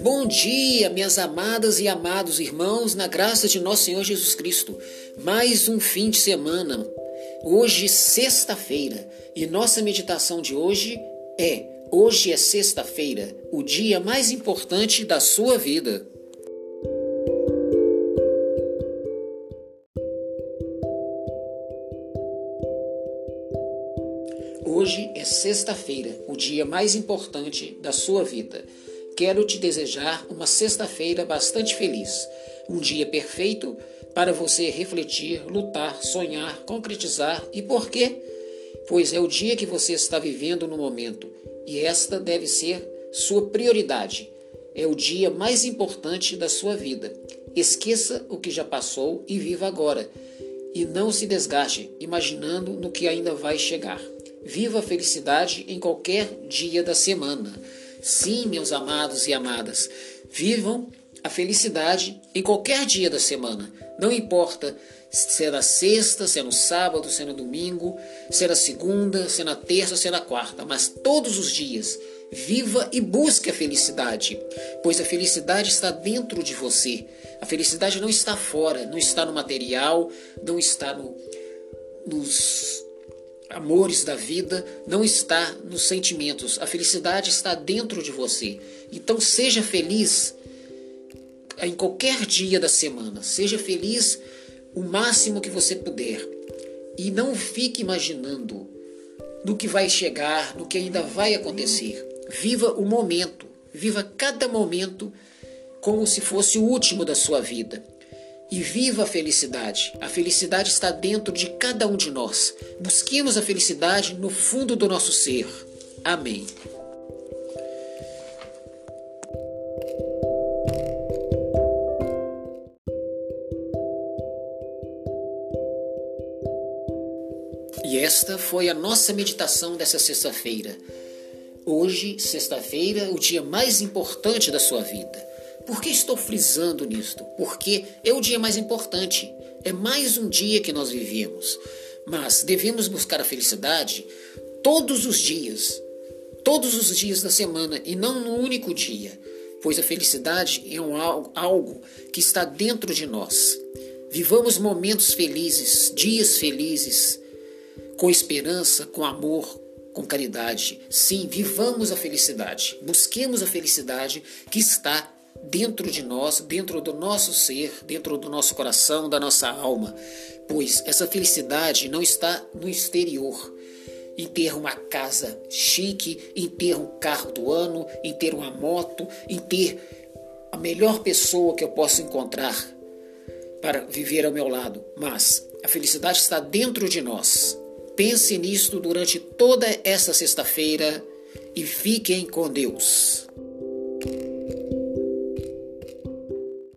Bom dia, minhas amadas e amados irmãos, na graça de nosso Senhor Jesus Cristo. Mais um fim de semana. Hoje, sexta-feira, e nossa meditação de hoje é: Hoje é sexta-feira, o dia mais importante da sua vida. Hoje é sexta-feira, o dia mais importante da sua vida. Quero te desejar uma sexta-feira bastante feliz, um dia perfeito para você refletir, lutar, sonhar, concretizar e por quê? Pois é o dia que você está vivendo no momento e esta deve ser sua prioridade. É o dia mais importante da sua vida. Esqueça o que já passou e viva agora. E não se desgaste imaginando no que ainda vai chegar. Viva a felicidade em qualquer dia da semana. Sim, meus amados e amadas, vivam a felicidade em qualquer dia da semana. Não importa se é na sexta, se é no sábado, se é no domingo, se é na segunda, se é na terça, se é na quarta, mas todos os dias. Viva e busque a felicidade, pois a felicidade está dentro de você. A felicidade não está fora, não está no material, não está no, nos amores da vida não está nos sentimentos. A felicidade está dentro de você. Então seja feliz em qualquer dia da semana. Seja feliz o máximo que você puder. E não fique imaginando no que vai chegar, no que ainda vai acontecer. Viva o momento. Viva cada momento como se fosse o último da sua vida e viva a felicidade. A felicidade está dentro de cada um de nós. Busquemos a felicidade no fundo do nosso ser. Amém. E esta foi a nossa meditação dessa sexta-feira. Hoje, sexta-feira, o dia mais importante da sua vida. Por que estou frisando nisto? Porque é o dia mais importante. É mais um dia que nós vivemos. Mas devemos buscar a felicidade todos os dias. Todos os dias da semana e não no único dia. Pois a felicidade é um algo que está dentro de nós. Vivamos momentos felizes, dias felizes, com esperança, com amor, com caridade. Sim, vivamos a felicidade. Busquemos a felicidade que está dentro de nós, dentro do nosso ser, dentro do nosso coração, da nossa alma, pois essa felicidade não está no exterior. Em ter uma casa chique, em ter um carro do ano, em ter uma moto, em ter a melhor pessoa que eu posso encontrar para viver ao meu lado. Mas a felicidade está dentro de nós. Pense nisto durante toda essa sexta-feira e fiquem com Deus.